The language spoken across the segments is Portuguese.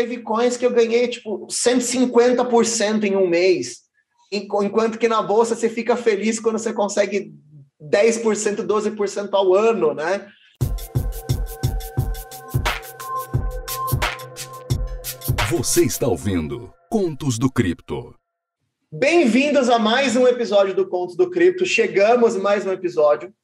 teve coins que eu ganhei tipo 150% em um mês, enquanto que na bolsa você fica feliz quando você consegue 10%, 12% ao ano, né? Você está ouvindo Contos do Cripto. Bem-vindos a mais um episódio do Contos do Cripto. Chegamos mais um episódio.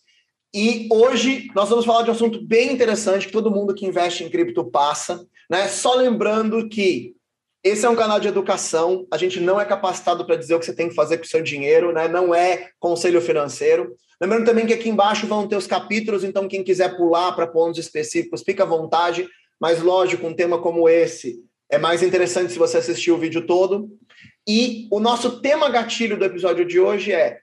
E hoje nós vamos falar de um assunto bem interessante que todo mundo que investe em cripto passa, né? Só lembrando que esse é um canal de educação, a gente não é capacitado para dizer o que você tem que fazer com o seu dinheiro, né? Não é conselho financeiro. Lembrando também que aqui embaixo vão ter os capítulos, então quem quiser pular para pontos específicos, fica à vontade, mas lógico, um tema como esse é mais interessante se você assistir o vídeo todo. E o nosso tema gatilho do episódio de hoje é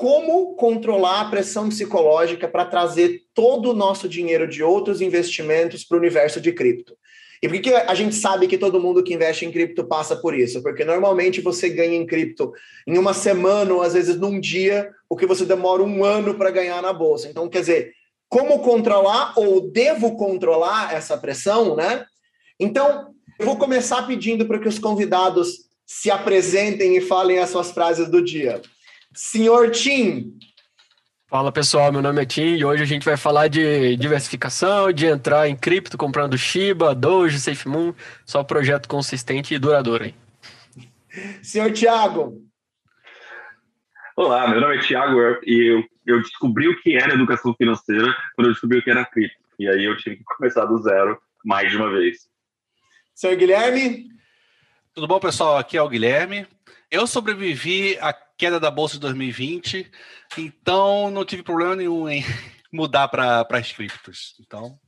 como controlar a pressão psicológica para trazer todo o nosso dinheiro de outros investimentos para o universo de cripto. E por que a gente sabe que todo mundo que investe em cripto passa por isso? Porque normalmente você ganha em cripto em uma semana ou às vezes num dia, o que você demora um ano para ganhar na bolsa. Então, quer dizer, como controlar ou devo controlar essa pressão, né? Então, eu vou começar pedindo para que os convidados se apresentem e falem as suas frases do dia. Senhor Tim. Fala pessoal, meu nome é Tim e hoje a gente vai falar de diversificação, de entrar em cripto comprando Shiba, Doge, SafeMoon, só projeto consistente e duradouro. Hein? Senhor Tiago. Olá, meu nome é Tiago e eu, eu descobri o que era educação financeira quando eu descobri o que era cripto. E aí eu tive que começar do zero mais de uma vez. Senhor Guilherme. Tudo bom, pessoal? Aqui é o Guilherme. Eu sobrevivi à queda da bolsa de 2020, então não tive problema nenhum em mudar para as criptos. Então.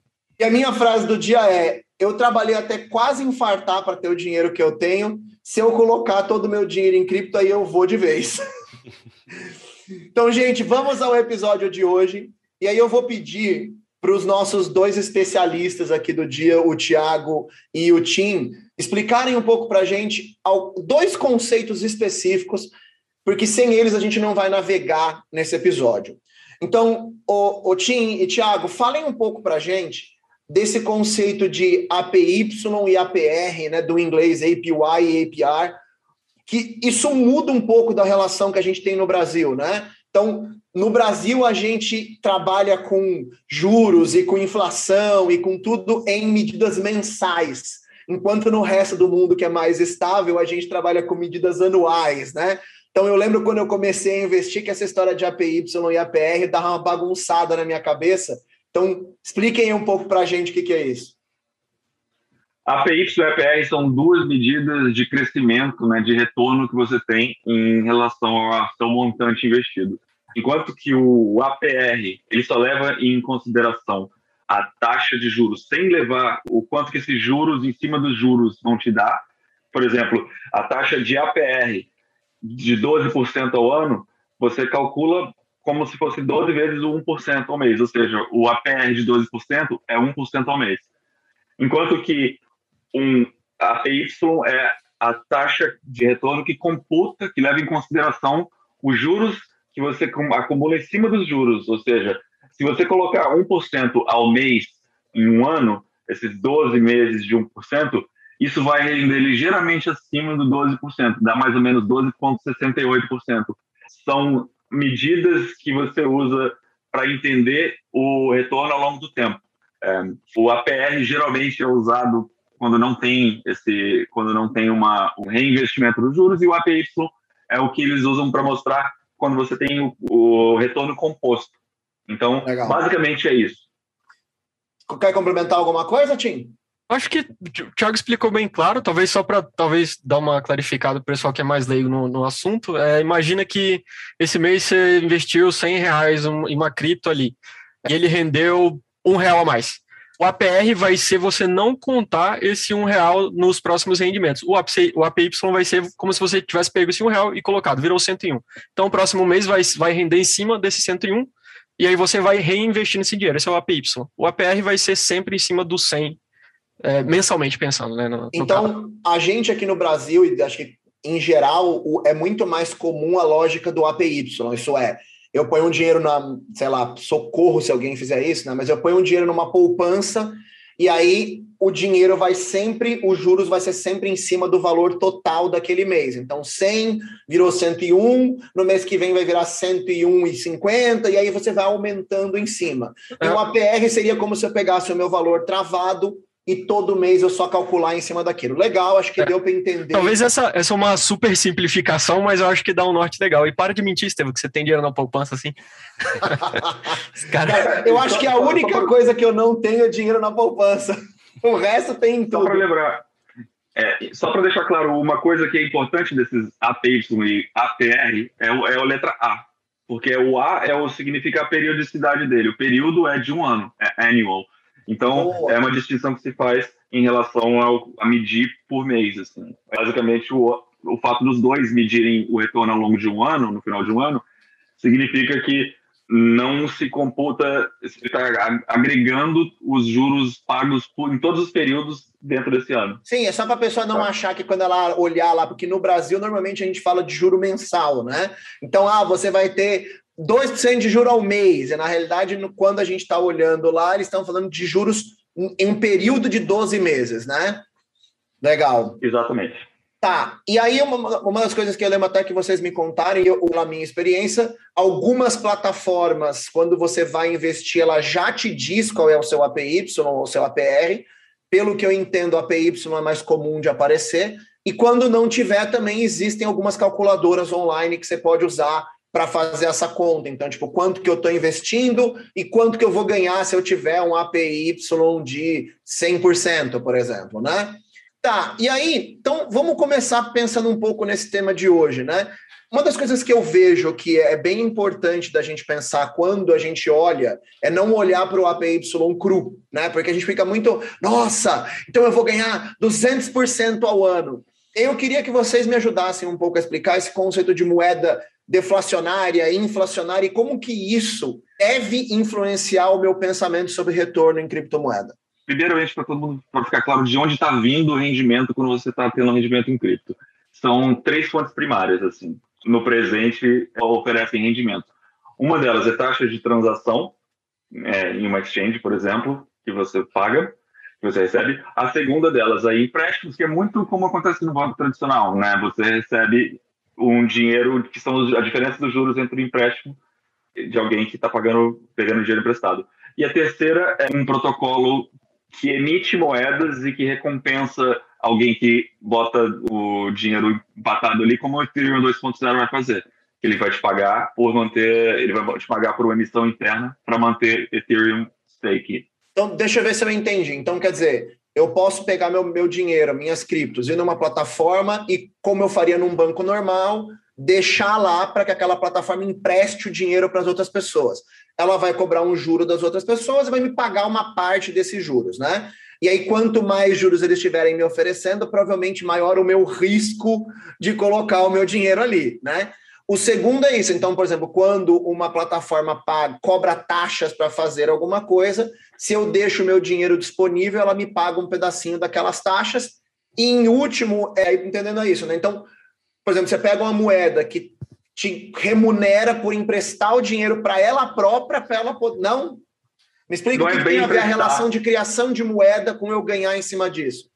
E a minha frase do dia é: eu trabalhei até quase infartar para ter o dinheiro que eu tenho. Se eu colocar todo o meu dinheiro em cripto, aí eu vou de vez. então, gente, vamos ao episódio de hoje. E aí eu vou pedir para os nossos dois especialistas aqui do dia, o Tiago e o Tim, explicarem um pouco para a gente dois conceitos específicos, porque sem eles a gente não vai navegar nesse episódio. Então, o, o Tim e Tiago, falem um pouco para a gente desse conceito de APY e APR, né, do inglês APY e APR, que isso muda um pouco da relação que a gente tem no Brasil, né? Então, no Brasil, a gente trabalha com juros e com inflação e com tudo em medidas mensais, enquanto no resto do mundo, que é mais estável, a gente trabalha com medidas anuais, né? Então, eu lembro quando eu comecei a investir que essa história de APY e APR dava uma bagunçada na minha cabeça. Então, expliquem um pouco para a gente o que, que é isso. APY e APR são duas medidas de crescimento, né, de retorno que você tem em relação ao seu montante investido. Enquanto que o APR ele só leva em consideração a taxa de juros, sem levar o quanto que esses juros em cima dos juros vão te dar. Por exemplo, a taxa de APR de 12% ao ano, você calcula como se fosse 12 vezes o 1% ao mês, ou seja, o APR de 12% é 1% ao mês. Enquanto que um APY é a taxa de retorno que computa, que leva em consideração os juros que você acumula em cima dos juros. Ou seja, se você colocar 1% ao mês em um ano, esses 12 meses de 1%, isso vai render ligeiramente acima do 12%, dá mais ou menos 12,68%. São medidas que você usa para entender o retorno ao longo do tempo. É, o APR geralmente é usado quando não tem esse, quando não tem uma, um reinvestimento dos juros e o APY é o que eles usam para mostrar quando você tem o, o retorno composto. Então, Legal. basicamente é isso. Quer complementar alguma coisa, Tim? Acho que o Thiago explicou bem claro, talvez só para talvez dar uma clarificada para o pessoal que é mais leigo no, no assunto. É, imagina que esse mês você investiu 100 reais em uma cripto ali e ele rendeu um real a mais. O APR vai ser você não contar esse um real nos próximos rendimentos. O, APY, o APY vai ser como se você tivesse pego esse um real e colocado, virou 101. Então, o próximo mês vai, vai render em cima desse 101 e aí você vai reinvestir nesse dinheiro. Esse é o APY. O APR vai ser sempre em cima do 100, é, mensalmente pensando, né? No, então, a gente aqui no Brasil, e acho que em geral, é muito mais comum a lógica do APY. Isso é, eu ponho um dinheiro na, sei lá, socorro se alguém fizer isso, né? Mas eu ponho um dinheiro numa poupança e aí o dinheiro vai sempre, os juros vai ser sempre em cima do valor total daquele mês. Então, 100 virou 101, no mês que vem vai virar 101,50, e aí você vai aumentando em cima. É. Então, a PR seria como se eu pegasse o meu valor travado e todo mês eu só calcular em cima daquilo. Legal, acho que é. deu para entender. Talvez essa, essa é uma super simplificação, mas eu acho que dá um norte legal. E para de mentir, Estevam, que você tem dinheiro na poupança assim. Cara, eu acho que a única coisa que eu não tenho é dinheiro na poupança. O resto tem em tudo. Só para lembrar, é, só para deixar claro, uma coisa que é importante desses APY e APR é, o, é a letra A. Porque o A é o significa a periodicidade dele. O período é de um ano, é annual. Então, Boa. é uma distinção que se faz em relação ao, a medir por mês. Assim. Basicamente, o, o fato dos dois medirem o retorno ao longo de um ano, no final de um ano, significa que não se computa, está agregando os juros pagos por, em todos os períodos dentro desse ano. Sim, é só para a pessoa não tá. achar que quando ela olhar lá, porque no Brasil normalmente a gente fala de juro mensal, né? Então, ah, você vai ter 2% de juro ao mês. E na realidade, quando a gente está olhando lá, eles estão falando de juros em um período de 12 meses, né? Legal. Exatamente. Tá, e aí uma, uma das coisas que eu lembro até que vocês me contarem, eu, na minha experiência, algumas plataformas, quando você vai investir, ela já te diz qual é o seu APY ou o seu APR. Pelo que eu entendo, o APY é mais comum de aparecer. E quando não tiver, também existem algumas calculadoras online que você pode usar para fazer essa conta. Então, tipo, quanto que eu estou investindo e quanto que eu vou ganhar se eu tiver um APY de 100%, por exemplo, né? Tá, e aí, então vamos começar pensando um pouco nesse tema de hoje, né? Uma das coisas que eu vejo que é bem importante da gente pensar quando a gente olha é não olhar para o APY cru, né? Porque a gente fica muito, nossa, então eu vou ganhar 200% ao ano. Eu queria que vocês me ajudassem um pouco a explicar esse conceito de moeda deflacionária, inflacionária e como que isso deve influenciar o meu pensamento sobre retorno em criptomoeda? Primeiramente, para todo mundo para ficar claro de onde está vindo o rendimento quando você está tendo um rendimento em cripto. São três fontes primárias, assim, no presente oferecem rendimento. Uma delas é taxa de transação é, em uma exchange, por exemplo, que você paga, que você recebe. A segunda delas é empréstimos, que é muito como acontece no banco tradicional, né? Você recebe um dinheiro que são a diferença dos juros entre o empréstimo de alguém que está pagando, pegando dinheiro emprestado. E a terceira é um protocolo que emite moedas e que recompensa alguém que bota o dinheiro empatado ali, como o Ethereum 2.0 vai fazer. Ele vai te pagar por manter, ele vai te pagar por uma emissão interna para manter Ethereum stake. Então, deixa eu ver se eu entendi. Então, quer dizer, eu posso pegar meu, meu dinheiro, minhas criptos, ir numa plataforma e, como eu faria num banco normal, deixar lá para que aquela plataforma empreste o dinheiro para as outras pessoas. Ela vai cobrar um juro das outras pessoas e vai me pagar uma parte desses juros, né? E aí, quanto mais juros eles estiverem me oferecendo, provavelmente maior o meu risco de colocar o meu dinheiro ali, né? O segundo é isso. Então, por exemplo, quando uma plataforma paga, cobra taxas para fazer alguma coisa, se eu deixo o meu dinheiro disponível, ela me paga um pedacinho daquelas taxas. E em último, é, entendendo isso, né? Então, por exemplo, você pega uma moeda que te remunera por emprestar o dinheiro para ela própria, para ela poder. Não? Me explica o que é tem a ver a relação de criação de moeda com eu ganhar em cima disso.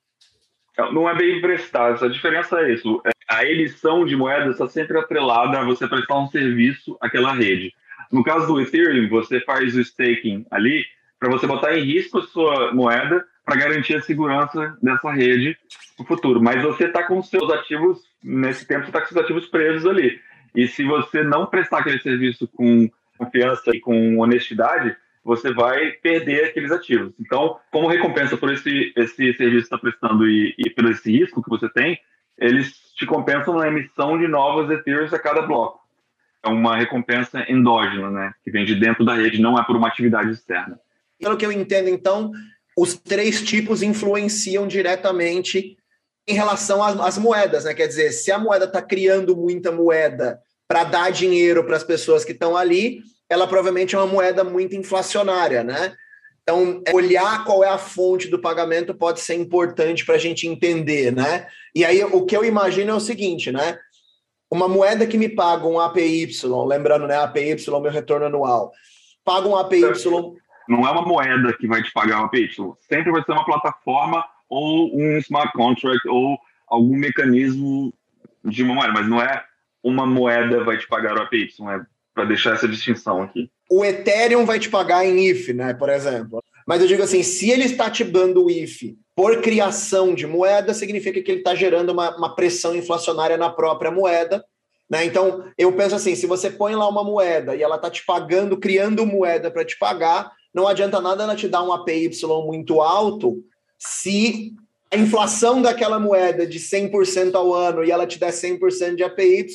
Não é bem emprestado, a diferença é isso. A emissão de moeda está sempre atrelada a você prestar um serviço àquela rede. No caso do Ethereum, você faz o staking ali para você botar em risco a sua moeda para garantir a segurança dessa rede no futuro. Mas você está com seus ativos, nesse tempo, você está com seus ativos presos ali. E se você não prestar aquele serviço com confiança e com honestidade, você vai perder aqueles ativos. Então, como recompensa por esse, esse serviço que está prestando e, e pelo esse risco que você tem, eles te compensam na emissão de novos Ethereums a cada bloco. É uma recompensa endógena, né? Que vem de dentro da rede, não é por uma atividade externa. Pelo que eu entendo, então, os três tipos influenciam diretamente em relação às, às moedas, né? Quer dizer, se a moeda está criando muita moeda para dar dinheiro para as pessoas que estão ali, ela provavelmente é uma moeda muito inflacionária, né? Então, olhar qual é a fonte do pagamento pode ser importante para a gente entender, né? E aí, o que eu imagino é o seguinte, né? Uma moeda que me paga um APY, lembrando, né? APY, meu retorno anual, paga um APY Não é uma moeda que vai te pagar o APY. Sempre vai ser uma plataforma ou um smart contract ou algum mecanismo de uma moeda, mas não é uma moeda vai te pagar o APY, é para deixar essa distinção aqui. O Ethereum vai te pagar em IF, né, por exemplo. Mas eu digo assim, se ele está te dando o IF por criação de moeda, significa que ele está gerando uma, uma pressão inflacionária na própria moeda, né? Então, eu penso assim: se você põe lá uma moeda e ela está te pagando, criando moeda para te pagar, não adianta nada ela te dar um APY muito alto se a inflação daquela moeda de 100% ao ano e ela te der 100% de APY,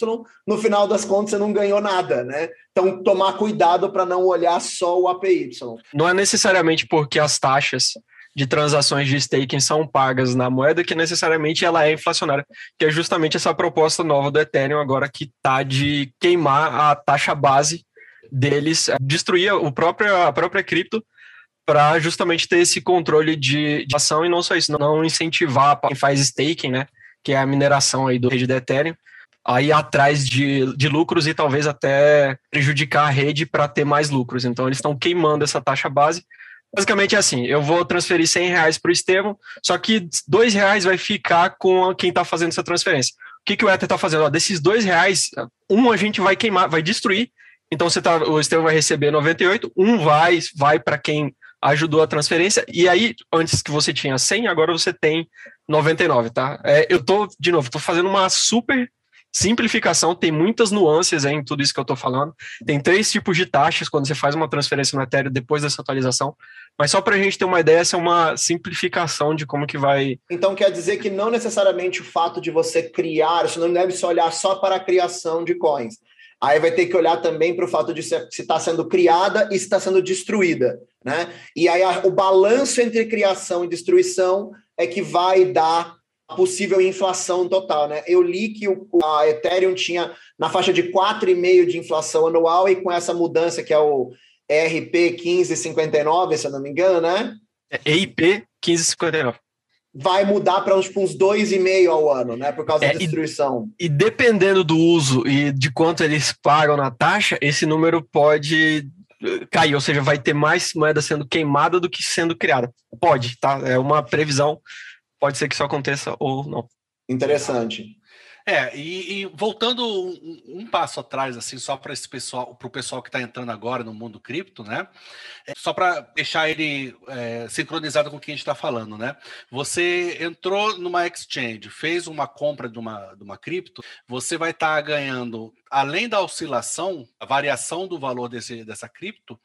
no final das contas você não ganhou nada, né? Então, tomar cuidado para não olhar só o APY. Não é necessariamente porque as taxas de transações de staking são pagas na moeda que necessariamente ela é inflacionária, que é justamente essa proposta nova do Ethereum agora que está de queimar a taxa base deles, destruir o próprio, a própria cripto para justamente ter esse controle de, de ação e não só isso, não incentivar quem faz staking, né, que é a mineração aí do rede do Ethereum, aí atrás de, de lucros e talvez até prejudicar a rede para ter mais lucros. Então eles estão queimando essa taxa base Basicamente é assim, eu vou transferir 100 reais para o Estevão, só que dois reais vai ficar com quem está fazendo essa transferência. O que, que o Ether está fazendo? Ó, desses dois reais, um a gente vai queimar, vai destruir, então você tá, o Estevão vai receber 98, um vai, vai para quem ajudou a transferência, e aí, antes que você tinha 100, agora você tem 99, tá? É, eu tô, de novo, tô fazendo uma super simplificação, tem muitas nuances em tudo isso que eu estou falando. Tem três tipos de taxas quando você faz uma transferência no Ethereum depois dessa atualização. Mas só para a gente ter uma ideia, essa é uma simplificação de como que vai. Então quer dizer que não necessariamente o fato de você criar, você não deve se olhar só para a criação de coins. Aí vai ter que olhar também para o fato de se está sendo criada e se está sendo destruída. Né? E aí a, o balanço entre criação e destruição é que vai dar possível inflação total, né? Eu li que o, a Ethereum tinha na faixa de 4,5% de inflação anual e com essa mudança que é o ERP 1559, se eu não me engano, né? É EIP 1559. Vai mudar para uns, uns 2,5% ao ano, né? Por causa é, da destruição. E, e dependendo do uso e de quanto eles pagam na taxa, esse número pode eh, cair, ou seja, vai ter mais moeda sendo queimada do que sendo criada. Pode, tá? É uma previsão pode ser que isso aconteça ou não. Interessante. É, e, e voltando um, um, passo atrás, assim, só para esse pessoal, para o pessoal que está entrando agora no mundo cripto, né? É, só para deixar ele é, sincronizado com o que a gente está falando, né? Você entrou numa exchange, fez uma compra de uma, de uma cripto, você vai estar tá ganhando, além da oscilação, a variação do valor desse, dessa cripto,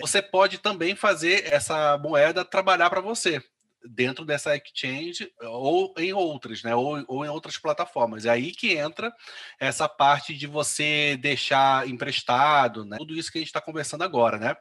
você pode também fazer essa moeda trabalhar para você dentro dessa exchange ou em outras, né? Ou, ou em outras plataformas. É aí que entra essa parte de você deixar emprestado, né? Tudo isso que a gente está conversando agora, né?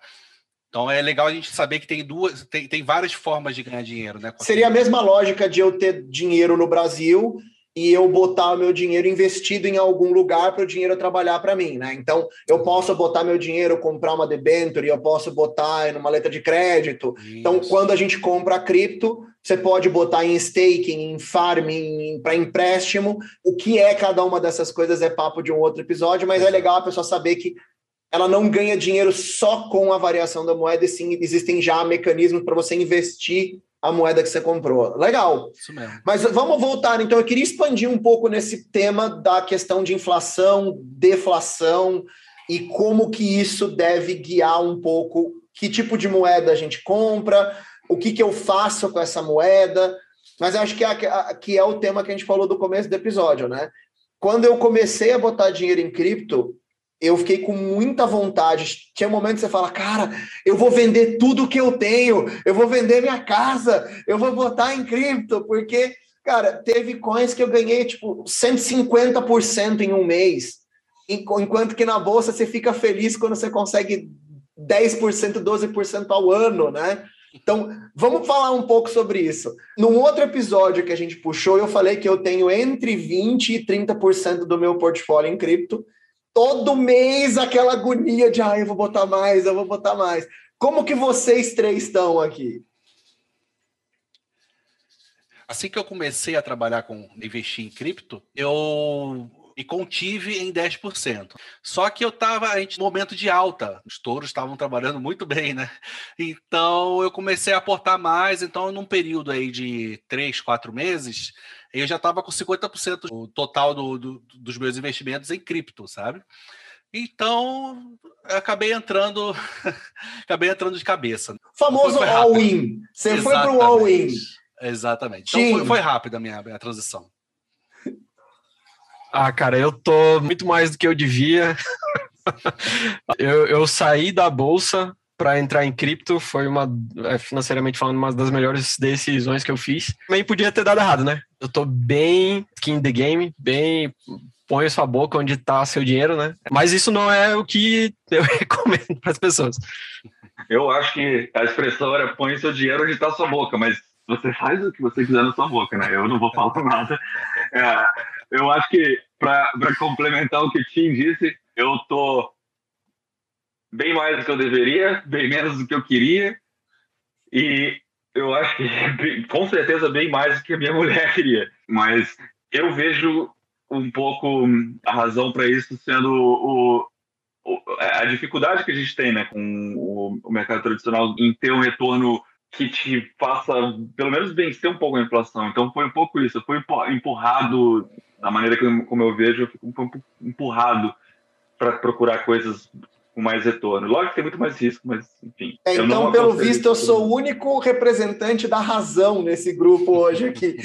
Então é legal a gente saber que tem duas, tem, tem várias formas de ganhar dinheiro, né? Seria a mesma lógica de eu ter dinheiro no Brasil e eu botar o meu dinheiro investido em algum lugar para o dinheiro trabalhar para mim, né? Então, eu posso botar meu dinheiro, comprar uma debenture, eu posso botar em uma letra de crédito. Isso. Então, quando a gente compra a cripto, você pode botar em staking, em farming, para empréstimo. O que é cada uma dessas coisas é papo de um outro episódio, mas é legal a pessoa saber que ela não ganha dinheiro só com a variação da moeda, e sim existem já mecanismos para você investir a moeda que você comprou. Legal. Isso mesmo. Mas vamos voltar, então. Eu queria expandir um pouco nesse tema da questão de inflação, deflação e como que isso deve guiar um pouco que tipo de moeda a gente compra, o que, que eu faço com essa moeda. Mas acho que é, que é o tema que a gente falou do começo do episódio, né? Quando eu comecei a botar dinheiro em cripto, eu fiquei com muita vontade. Tinha momentos que você fala, cara, eu vou vender tudo que eu tenho, eu vou vender minha casa, eu vou botar em cripto, porque, cara, teve coins que eu ganhei tipo 150% em um mês, enquanto que na bolsa você fica feliz quando você consegue 10%, 12% ao ano, né? Então, vamos falar um pouco sobre isso. Num outro episódio que a gente puxou, eu falei que eu tenho entre 20% e 30% do meu portfólio em cripto todo mês aquela agonia de, ah, eu vou botar mais, eu vou botar mais. Como que vocês três estão aqui? Assim que eu comecei a trabalhar com investir em cripto, eu e contive em 10%. Só que eu estava em momento de alta, os touros estavam trabalhando muito bem, né? Então eu comecei a aportar mais, então num período aí de 3, 4 meses, eu já estava com 50% do total do, do, dos meus investimentos em cripto, sabe? Então, acabei entrando, acabei entrando de cabeça. Famoso all-in. Você foi para o all-in. Exatamente. Então foi, foi rápida a minha, minha transição. Ah, cara, eu tô muito mais do que eu devia. eu, eu saí da bolsa para entrar em cripto, foi uma, é, financeiramente falando, uma das melhores decisões que eu fiz. Também podia ter dado errado, né? Eu tô bem skin the game, bem põe sua boca onde está seu dinheiro, né? Mas isso não é o que eu recomendo para as pessoas. Eu acho que a expressão era põe seu dinheiro onde está sua boca, mas você faz o que você quiser na sua boca, né? Eu não vou falar nada. É, eu acho que, para complementar o que o Tim disse, eu tô bem mais do que eu deveria, bem menos do que eu queria, e eu acho que com certeza bem mais do que a minha mulher queria. Mas eu vejo um pouco a razão para isso sendo o, o, a dificuldade que a gente tem né, com o, o mercado tradicional em ter um retorno que te faça, pelo menos, vencer um pouco a inflação. Então, foi um pouco isso. Eu fui empurrado, da maneira que como eu vejo, eu fico um pouco empurrado para procurar coisas com mais retorno. Lógico que tem muito mais risco, mas enfim. É, então, pelo visto, eu sou o único representante da razão nesse grupo hoje aqui.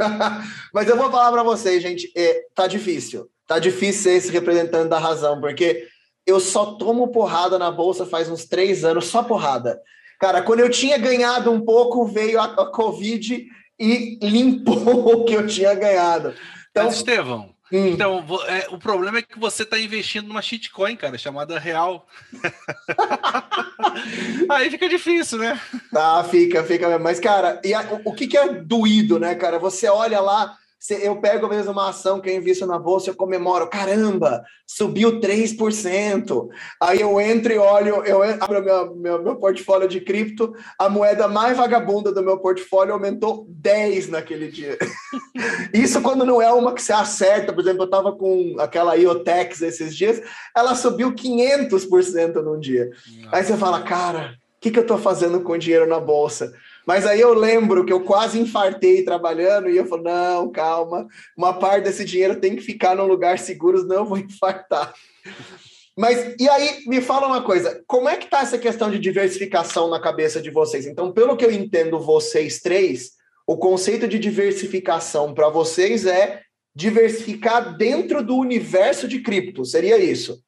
mas eu vou falar para vocês, gente, é, tá difícil. Tá difícil ser esse representante da razão, porque eu só tomo porrada na bolsa faz uns três anos, só porrada. Cara, quando eu tinha ganhado um pouco, veio a, a Covid e limpou o que eu tinha ganhado. Então, Mas, Estevão, hum. então, é, o problema é que você está investindo numa shitcoin, cara, chamada Real. Aí fica difícil, né? Tá, fica, fica. Mas, cara, e a, o, que, que é doído, né, cara? Você olha lá, eu pego mesmo uma ação que eu invisto na bolsa, eu comemoro, caramba, subiu 3%. Aí eu entro e olho, eu abro meu, meu, meu portfólio de cripto, a moeda mais vagabunda do meu portfólio aumentou 10 naquele dia. Isso quando não é uma que você acerta, por exemplo, eu estava com aquela IOTEX esses dias, ela subiu 500% num dia. Aí você fala, cara, o que, que eu estou fazendo com dinheiro na bolsa? Mas aí eu lembro que eu quase infartei trabalhando e eu falei: não, calma, uma parte desse dinheiro tem que ficar num lugar seguro, eu vou infartar. Mas e aí, me fala uma coisa: como é que tá essa questão de diversificação na cabeça de vocês? Então, pelo que eu entendo, vocês três, o conceito de diversificação para vocês é diversificar dentro do universo de cripto, seria isso?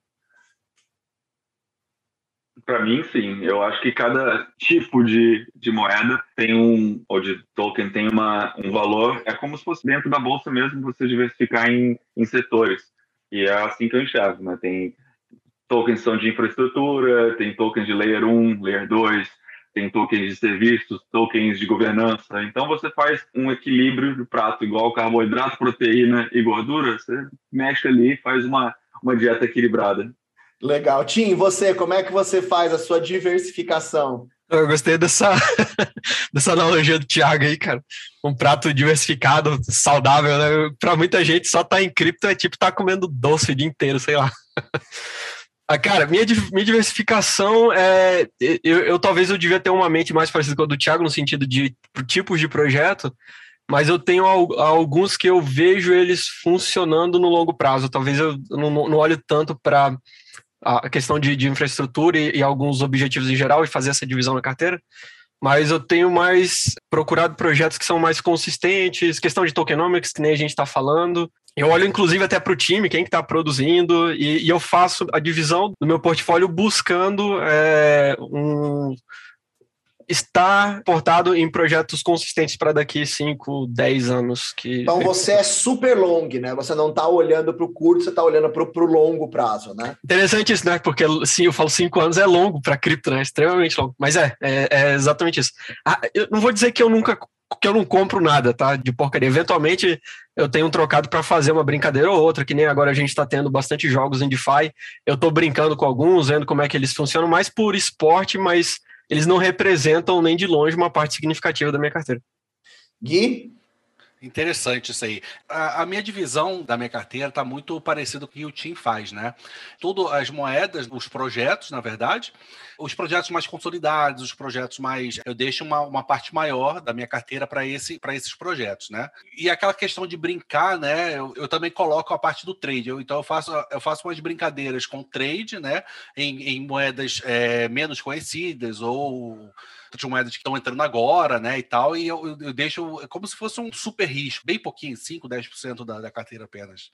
Para mim, sim. Eu acho que cada tipo de, de moeda tem um, ou de token tem uma, um valor. É como se fosse dentro da bolsa mesmo você diversificar em, em setores. E é assim que eu enxergo. Né? Tem tokens são de infraestrutura, tem tokens de layer 1, layer 2, tem tokens de serviços, tokens de governança. Então você faz um equilíbrio de prato igual carboidrato, proteína e gordura. Você mexe ali e faz uma, uma dieta equilibrada. Legal. Tim, você, como é que você faz a sua diversificação? Eu gostei dessa, dessa analogia do Thiago aí, cara. Um prato diversificado, saudável, né? Para muita gente, só tá em cripto é tipo tá comendo doce o dia inteiro, sei lá. Ah, cara, minha, minha diversificação é. Eu, eu, talvez eu devia ter uma mente mais parecida com a do Thiago, no sentido de tipos de projeto, mas eu tenho alguns que eu vejo eles funcionando no longo prazo. Talvez eu não, não olho tanto para a questão de, de infraestrutura e, e, alguns objetivos em geral e fazer essa divisão na carteira. Mas eu tenho mais procurado projetos que são mais consistentes, questão de tokenomics, que nem a gente está falando. Eu olho, inclusive, até para o time, quem que está produzindo, e, e, eu faço a divisão do meu portfólio buscando é, um, está portado em projetos consistentes para daqui 5, 10 anos. Que... Então você é super long, né? Você não está olhando para o curto, você está olhando para o longo prazo, né? Interessante isso, né? Porque sim, eu falo 5 anos é longo para cripto, né? Extremamente longo. Mas é, é, é exatamente isso. Ah, eu não vou dizer que eu nunca que eu não compro nada, tá? De porcaria. Eventualmente eu tenho um trocado para fazer uma brincadeira ou outra, que nem agora a gente está tendo bastante jogos em DeFi. Eu estou brincando com alguns, vendo como é que eles funcionam, mais por esporte, mas eles não representam nem de longe uma parte significativa da minha carteira. Gui? Interessante isso aí. A, a, minha divisão da minha carteira está muito parecido com o que o Tim faz, né? Tudo as moedas, os projetos, na verdade, os projetos mais consolidados, os projetos mais. Eu deixo uma, uma parte maior da minha carteira para esse, esses projetos, né? E aquela questão de brincar, né? Eu, eu também coloco a parte do trade. Eu, então eu faço, eu faço umas brincadeiras com trade, né? Em, em moedas é, menos conhecidas ou de que estão entrando agora, né, e tal, e eu, eu deixo como se fosse um super risco, bem pouquinho, 5, 10% da, da carteira apenas.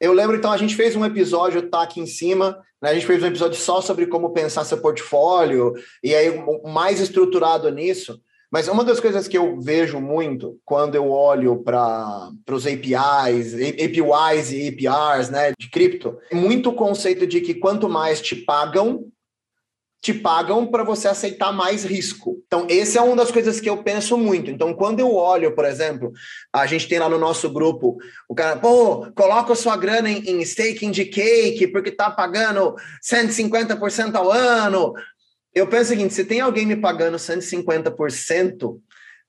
Eu lembro, então, a gente fez um episódio, tá aqui em cima, né? A gente fez um episódio só sobre como pensar seu portfólio, e aí mais estruturado nisso. Mas uma das coisas que eu vejo muito quando eu olho para os APIs, APIs e APRs né, de cripto, é muito o conceito de que quanto mais te pagam, te pagam para você aceitar mais risco. Então, esse é uma das coisas que eu penso muito. Então, quando eu olho, por exemplo, a gente tem lá no nosso grupo, o cara, pô, coloca sua grana em, em staking de cake, porque tá pagando 150% ao ano. Eu penso o seguinte: se tem alguém me pagando 150%,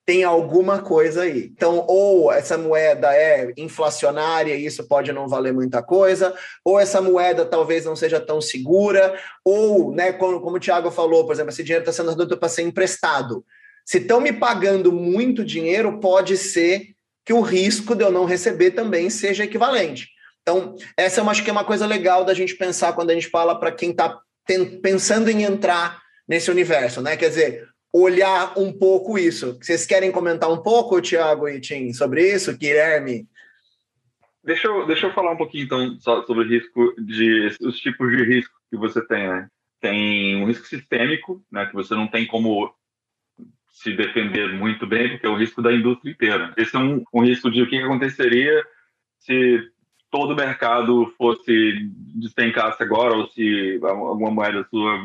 tem alguma coisa aí. Então, ou essa moeda é inflacionária e isso pode não valer muita coisa, ou essa moeda talvez não seja tão segura, ou, né, como, como o Thiago falou, por exemplo, esse dinheiro está sendo adulto para ser emprestado. Se estão me pagando muito dinheiro, pode ser que o risco de eu não receber também seja equivalente. Então, essa eu acho que é uma coisa legal da gente pensar quando a gente fala para quem está pensando em entrar nesse universo, né? Quer dizer, olhar um pouco isso. Vocês querem comentar um pouco, Tiago e Tim, sobre isso? Guilherme? Deixa eu, deixa eu falar um pouquinho, então, sobre o risco de os tipos de risco que você tem, né? Tem um risco sistêmico, né, que você não tem como se defender muito bem, porque é o risco da indústria inteira. Esse é um, um risco de o que aconteceria se todo o mercado fosse despencasse agora, ou se alguma moeda sua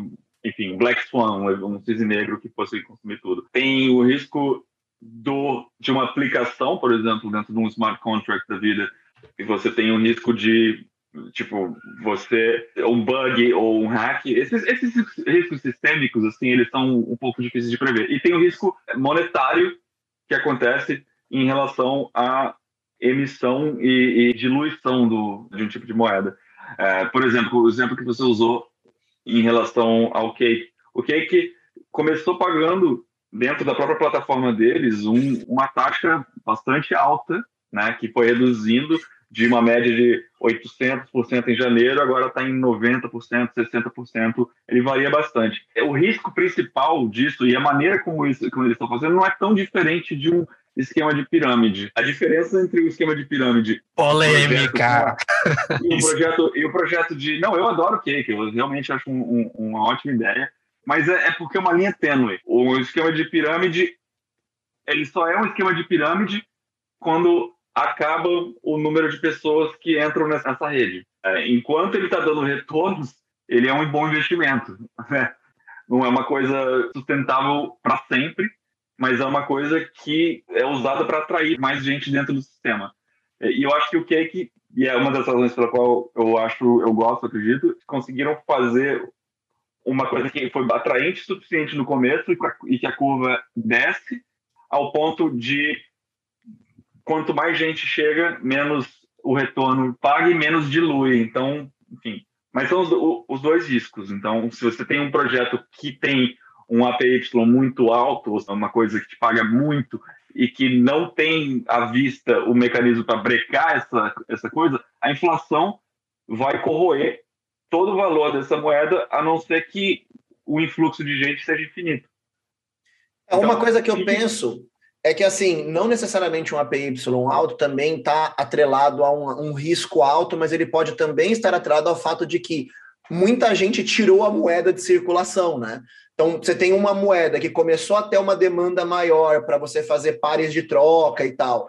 enfim, Black Swan, um cisne negro que fosse consumir tudo. Tem o risco do, de uma aplicação, por exemplo, dentro de um smart contract da vida, e você tem um risco de, tipo, você, um bug ou um hack. Esses, esses riscos sistêmicos, assim, eles são um pouco difíceis de prever. E tem o risco monetário que acontece em relação à emissão e, e diluição do, de um tipo de moeda. É, por exemplo, o exemplo que você usou em relação ao Cake. O Cake começou pagando dentro da própria plataforma deles um, uma taxa bastante alta, né, que foi reduzindo de uma média de 800% em janeiro, agora está em 90%, 60%, ele varia bastante. O risco principal disso e a maneira como, isso, como eles estão fazendo não é tão diferente de um esquema de pirâmide. A diferença entre o esquema de pirâmide polêmica e o projeto e o projeto de não, eu adoro o cake, eu realmente acho um, um, uma ótima ideia, mas é, é, porque é uma linha tênue. O esquema de pirâmide ele só é um esquema de pirâmide quando acaba o número de pessoas que entram nessa rede. É, enquanto ele está dando retornos, ele é um bom investimento. Né? Não é uma coisa sustentável para sempre, mas é uma coisa que é usada para atrair mais gente dentro do sistema. E eu acho que o Cake, e é uma das razões pela qual eu acho, eu gosto, acredito, conseguiram fazer uma coisa que foi atraente o suficiente no começo e que a curva desce ao ponto de quanto mais gente chega, menos o retorno paga e menos dilui. Então, enfim. Mas são os dois riscos. Então, se você tem um projeto que tem um APY muito alto, ou uma coisa que te paga muito e que não tem à vista o mecanismo para brecar essa, essa coisa, a inflação vai corroer todo o valor dessa moeda, a não ser que o influxo de gente seja infinito. É uma então, coisa que eu penso é que assim, não necessariamente um APY alto também está atrelado a um, um, risco alto, mas ele pode também estar atrelado ao fato de que muita gente tirou a moeda de circulação, né? Então, você tem uma moeda que começou a ter uma demanda maior para você fazer pares de troca e tal,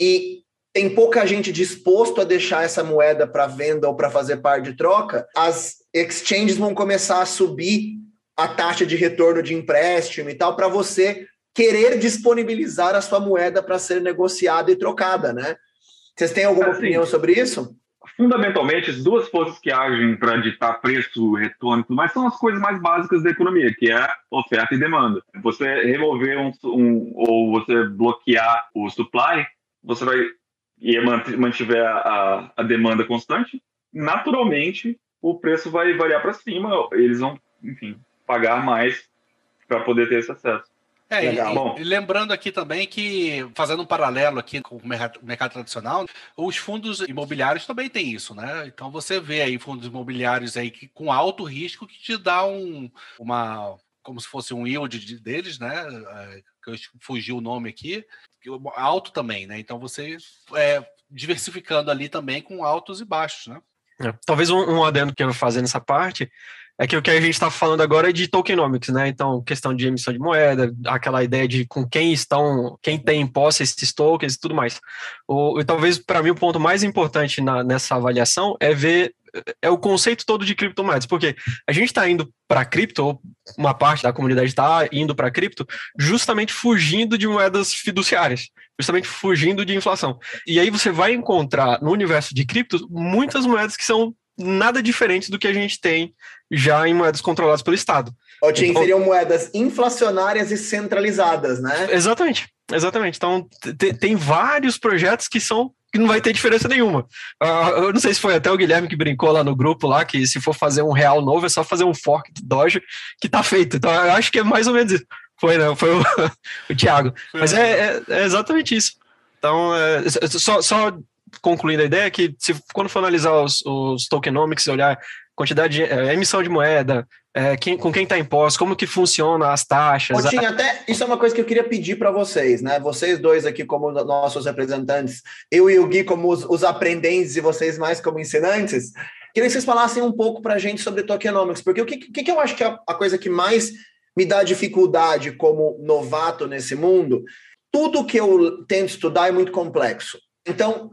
e tem pouca gente disposto a deixar essa moeda para venda ou para fazer par de troca, as exchanges vão começar a subir a taxa de retorno de empréstimo e tal, para você querer disponibilizar a sua moeda para ser negociada e trocada, né? Vocês têm alguma assim, opinião sobre isso? Fundamentalmente, as duas forças que agem para ditar preço, retorno, mas são as coisas mais básicas da economia, que é oferta e demanda. Você remover um, um ou você bloquear o supply você vai e mantiver a, a demanda constante, naturalmente o preço vai variar para cima. Eles vão, enfim, pagar mais para poder ter esse acesso. É, e, e, lembrando aqui também que, fazendo um paralelo aqui com o mercado, mercado, tradicional, os fundos imobiliários também têm isso, né? Então você vê aí fundos imobiliários aí que, com alto risco que te dá um, uma, como se fosse um yield deles, né? É, que eu fugiu o nome aqui, alto também, né? Então você é, diversificando ali também com altos e baixos, né? É, talvez um, um adendo que eu vou fazer nessa parte é que o que a gente está falando agora é de tokenomics, né? Então, questão de emissão de moeda, aquela ideia de com quem estão, quem tem em posse esses tokens e tudo mais. O, e talvez, para mim, o ponto mais importante na, nessa avaliação é ver é o conceito todo de criptomoedas, porque a gente está indo para cripto, ou uma parte da comunidade está indo para cripto, justamente fugindo de moedas fiduciárias, justamente fugindo de inflação. E aí você vai encontrar no universo de cripto muitas moedas que são nada diferente do que a gente tem já em moedas controladas pelo Estado. Ou tinha então, seriam moedas inflacionárias e centralizadas, né? Exatamente, exatamente. Então, tem vários projetos que são que não vai ter diferença nenhuma. Uh, eu não sei se foi até o Guilherme que brincou lá no grupo lá, que se for fazer um real novo, é só fazer um fork do Doge que tá feito. Então, eu acho que é mais ou menos isso. Foi, não, foi o, o Thiago. Mas é, é, é, exatamente isso. Então, é, só, só concluindo a ideia, que se quando for analisar os, os tokenomics, olhar quantidade de é, emissão de moeda, é, quem, com quem está imposto, como que funciona as taxas. Ô, até isso é uma coisa que eu queria pedir para vocês, né? Vocês dois aqui como nossos representantes, eu e o Gui como os, os aprendentes e vocês mais como ensinantes. Queria que vocês falassem um pouco para a gente sobre tokenomics, porque o que, que, que eu acho que é a coisa que mais me dá dificuldade como novato nesse mundo, tudo que eu tento estudar é muito complexo. Então,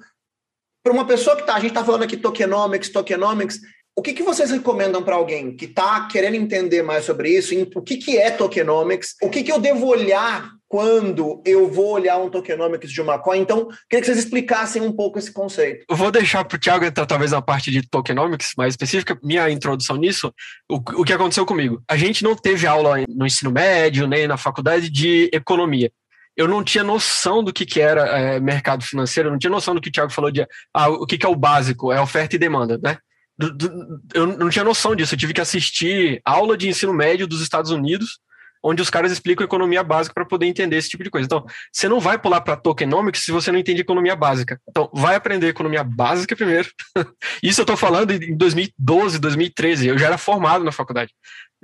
para uma pessoa que está, a gente está falando aqui tokenomics, tokenomics, o que, que vocês recomendam para alguém que está querendo entender mais sobre isso? O que, que é tokenomics? O que, que eu devo olhar quando eu vou olhar um tokenomics de uma coin? Então, queria que vocês explicassem um pouco esse conceito. Eu vou deixar para o Thiago entrar talvez na parte de tokenomics mais específica, minha introdução nisso, o, o que aconteceu comigo. A gente não teve aula no ensino médio, nem na faculdade de economia eu não tinha noção do que, que era é, mercado financeiro, eu não tinha noção do que o Thiago falou de ah, o que, que é o básico, é oferta e demanda, né? Do, do, eu não tinha noção disso, eu tive que assistir aula de ensino médio dos Estados Unidos, onde os caras explicam economia básica para poder entender esse tipo de coisa. Então, você não vai pular para tokenomics se você não entende economia básica. Então, vai aprender economia básica primeiro. Isso eu estou falando em 2012, 2013, eu já era formado na faculdade.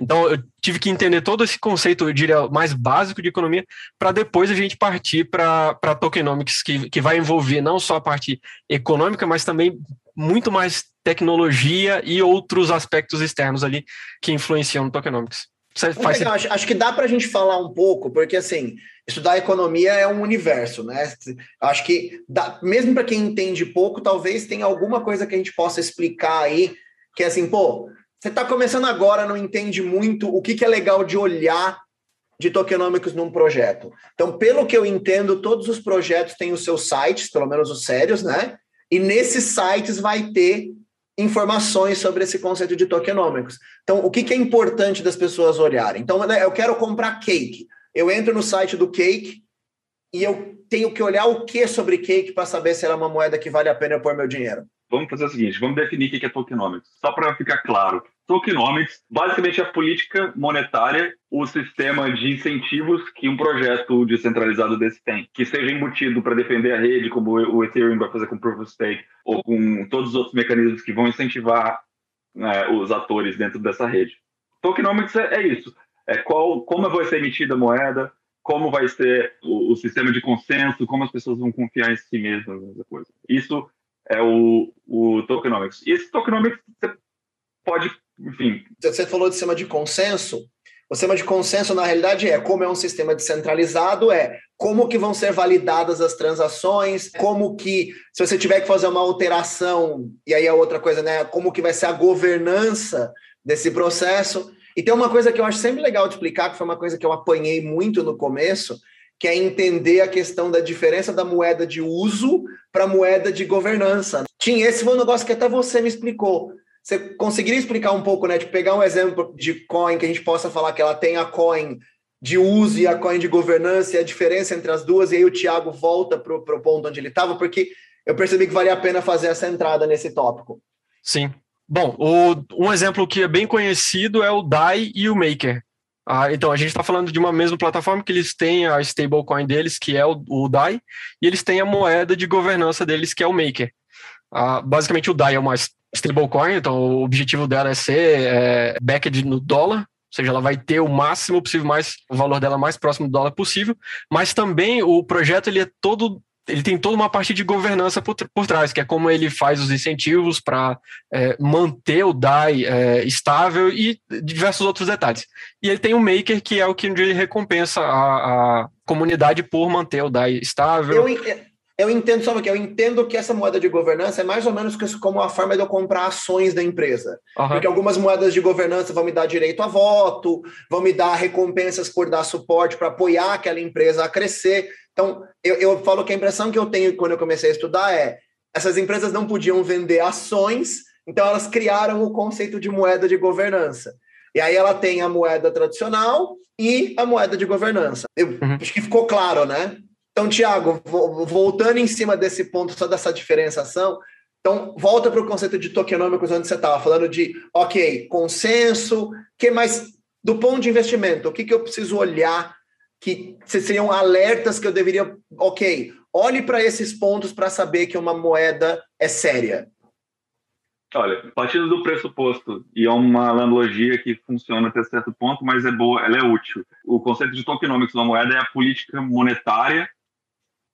Então, eu tive que entender todo esse conceito, eu diria, mais básico de economia, para depois a gente partir para tokenomics, que, que vai envolver não só a parte econômica, mas também muito mais tecnologia e outros aspectos externos ali que influenciam no tokenomics. Faz... Legal, acho, acho, que dá para a gente falar um pouco, porque assim, estudar economia é um universo, né? Acho que dá, mesmo para quem entende pouco, talvez tenha alguma coisa que a gente possa explicar aí, que é assim, pô, você está começando agora, não entende muito o que, que é legal de olhar de tokenômicos num projeto. Então, pelo que eu entendo, todos os projetos têm os seus sites, pelo menos os sérios, né? E nesses sites vai ter informações sobre esse conceito de tokenômicos. Então, o que, que é importante das pessoas olharem? Então, né, eu quero comprar cake. Eu entro no site do cake e eu tenho que olhar o que sobre cake para saber se ela é uma moeda que vale a pena eu pôr meu dinheiro. Vamos fazer o seguinte, vamos definir o que é tokenomics, só para ficar claro. Tokenomics, basicamente é a política monetária, o sistema de incentivos que um projeto descentralizado desse tem, que seja embutido para defender a rede, como o Ethereum vai fazer com Proof of Stake, ou com todos os outros mecanismos que vão incentivar né, os atores dentro dessa rede. Tokenomics é, é isso, é qual, como vai ser emitida a moeda, como vai ser o, o, sistema de consenso, como as pessoas vão confiar em si mesmas, coisa. Isso é o, o tokenomics. E esse tokenomics você pode, enfim. Você falou de sistema de consenso. O sistema de consenso, na realidade, é como é um sistema descentralizado, é como que vão ser validadas as transações, como que, se você tiver que fazer uma alteração, e aí a outra coisa, né? Como que vai ser a governança desse processo. E tem uma coisa que eu acho sempre legal de explicar, que foi uma coisa que eu apanhei muito no começo, que é entender a questão da diferença da moeda de uso para moeda de governança. Tinha esse foi um negócio que até você me explicou. Você conseguiria explicar um pouco, né? De pegar um exemplo de coin que a gente possa falar que ela tem a coin de uso e a coin de governança e a diferença entre as duas, e aí o Thiago volta para o ponto onde ele estava, porque eu percebi que valia a pena fazer essa entrada nesse tópico. Sim. Bom, o, um exemplo que é bem conhecido é o DAI e o Maker. Ah, então, a gente está falando de uma mesma plataforma que eles têm a stablecoin deles, que é o, o DAI, e eles têm a moeda de governança deles, que é o Maker. Ah, basicamente, o DAI é uma stablecoin, então o objetivo dela é ser é, backed no dólar, ou seja, ela vai ter o máximo possível, mais, o valor dela mais próximo do dólar possível, mas também o projeto ele é todo ele tem toda uma parte de governança por, por trás, que é como ele faz os incentivos para é, manter o DAI é, estável e diversos outros detalhes. E ele tem o Maker, que é o que ele recompensa a, a comunidade por manter o DAI estável. Eu, eu entendo, só que eu entendo que essa moeda de governança é mais ou menos como a forma de eu comprar ações da empresa. Uhum. Porque algumas moedas de governança vão me dar direito a voto, vão me dar recompensas por dar suporte para apoiar aquela empresa a crescer. Então, eu, eu falo que a impressão que eu tenho quando eu comecei a estudar é essas empresas não podiam vender ações, então elas criaram o conceito de moeda de governança. E aí ela tem a moeda tradicional e a moeda de governança. Eu uhum. acho que ficou claro, né? Então, Tiago, voltando em cima desse ponto, só dessa diferenciação, então volta para o conceito de tokenômicos onde você estava falando de, ok, consenso, que mais do ponto de investimento, o que, que eu preciso olhar que seriam alertas que eu deveria, ok, olhe para esses pontos para saber que uma moeda é séria? Olha, partindo do pressuposto, e é uma analogia que funciona até certo ponto, mas é boa, ela é útil. O conceito de tokenomics da moeda é a política monetária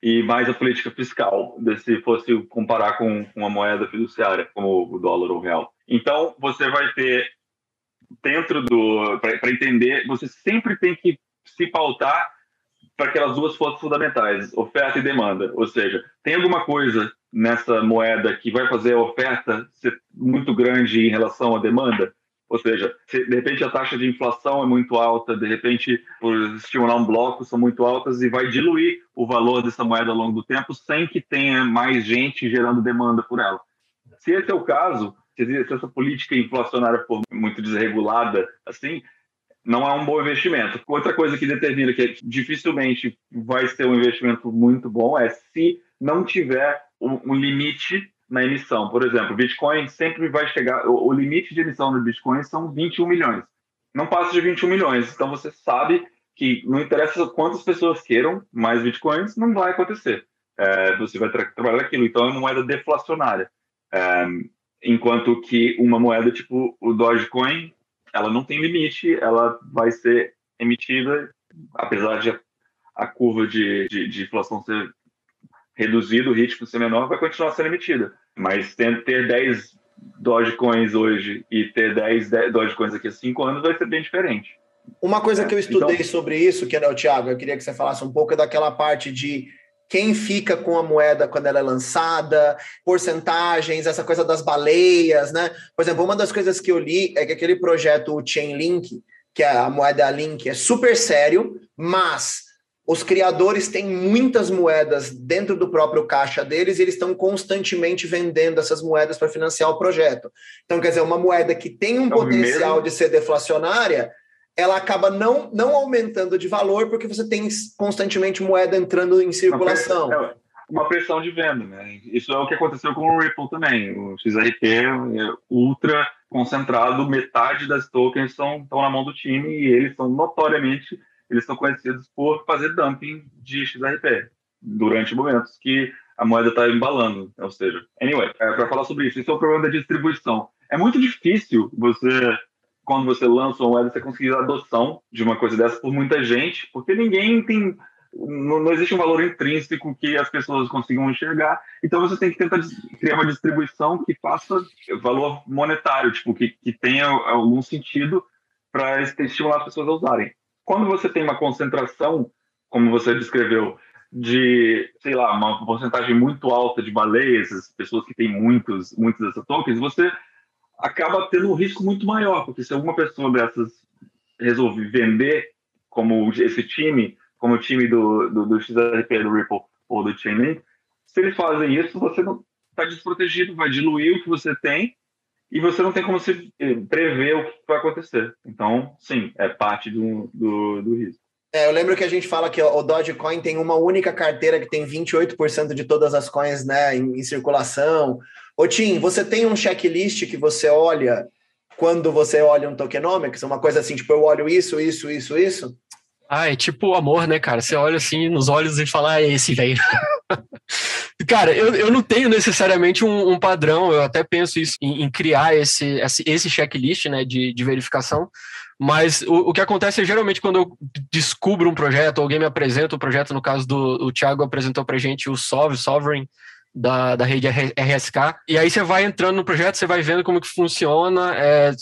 e mais a política fiscal, se fosse comparar com uma moeda fiduciária, como o dólar ou o real. Então, você vai ter, dentro do. Para entender, você sempre tem que se pautar para aquelas duas forças fundamentais, oferta e demanda. Ou seja, tem alguma coisa nessa moeda que vai fazer a oferta ser muito grande em relação à demanda? Ou seja, se de repente a taxa de inflação é muito alta, de repente, por estimular um bloco, são muito altas e vai diluir o valor dessa moeda ao longo do tempo sem que tenha mais gente gerando demanda por ela. Se esse é o caso, se essa política inflacionária for muito desregulada assim, não é um bom investimento. Outra coisa que determina que dificilmente vai ser um investimento muito bom é se não tiver um, limite na emissão. Por exemplo, Bitcoin sempre vai chegar, o, limite de emissão do Bitcoin são 21 milhões. Não passa de 21 milhões. Então você sabe que não interessa quantas pessoas queiram mais Bitcoins, não vai acontecer. É, você vai tra trabalhar aquilo. Então é uma moeda deflacionária. É, enquanto que uma moeda tipo o Dogecoin ela não tem limite, ela vai ser emitida, apesar de a curva de, de, de inflação ser reduzida, o ritmo ser menor, vai continuar sendo emitida. Mas ter, ter 10 Dogecoins hoje e ter 10, 10 Dogecoins daqui a 5 anos vai ser bem diferente. Uma coisa é, que eu estudei então, sobre isso, que é o Thiago, eu queria que você falasse um pouco daquela parte de quem fica com a moeda quando ela é lançada, porcentagens, essa coisa das baleias, né? Por exemplo, uma das coisas que eu li é que aquele projeto o Chainlink, que é a moeda Link, é super sério, mas os criadores têm muitas moedas dentro do próprio caixa deles e eles estão constantemente vendendo essas moedas para financiar o projeto. Então, quer dizer, uma moeda que tem um é potencial mesmo? de ser deflacionária, ela acaba não, não aumentando de valor porque você tem constantemente moeda entrando em circulação. Uma pressão, é, uma pressão de venda, né? Isso é o que aconteceu com o Ripple também. O XRP é ultra concentrado, metade das tokens estão, estão na mão do time e eles são notoriamente eles são conhecidos por fazer dumping de XRP durante momentos que a moeda está embalando, ou seja, anyway, é, para falar sobre isso, isso é o problema da distribuição. É muito difícil você quando você lança uma moeda, você conseguir a adoção de uma coisa dessa por muita gente, porque ninguém tem. Não, não, existe um valor intrínseco que as pessoas consigam enxergar. Então você tem que tentar criar uma distribuição que faça valor monetário, tipo, que, que tenha algum sentido para estimular as pessoas a usarem. Quando você tem uma concentração, como você descreveu, de, sei lá, uma porcentagem muito alta de baleias, pessoas que têm muitos, muitos dessas tokens, você acaba tendo um risco muito maior, porque se alguma pessoa dessas resolve vender como esse time, como o time do, do, do XRP, do Ripple ou do Chainlink, se eles fazem isso, você está desprotegido, vai diluir o que você tem e você não tem como se eh, prever o que vai acontecer. Então, sim, é parte do, do, do risco. É, eu lembro que a gente fala que o Dogecoin tem uma única carteira que tem 28% de todas as coins né, em, em circulação. Ô Tim, você tem um checklist que você olha quando você olha um tokenomics? Uma coisa assim, tipo, eu olho isso, isso, isso, isso? Ah, é tipo amor, né, cara? Você olha assim nos olhos e fala, ah, é esse, velho. cara, eu, eu não tenho necessariamente um, um padrão, eu até penso isso em, em criar esse, esse, esse, checklist né, de, de verificação, mas o, o, que acontece é geralmente quando eu descubro um projeto, alguém me apresenta um projeto, no caso do o Thiago apresentou pra gente o Solve, Sovereign, da, da rede RSK. E aí você vai entrando no projeto, você vai vendo como que funciona. É,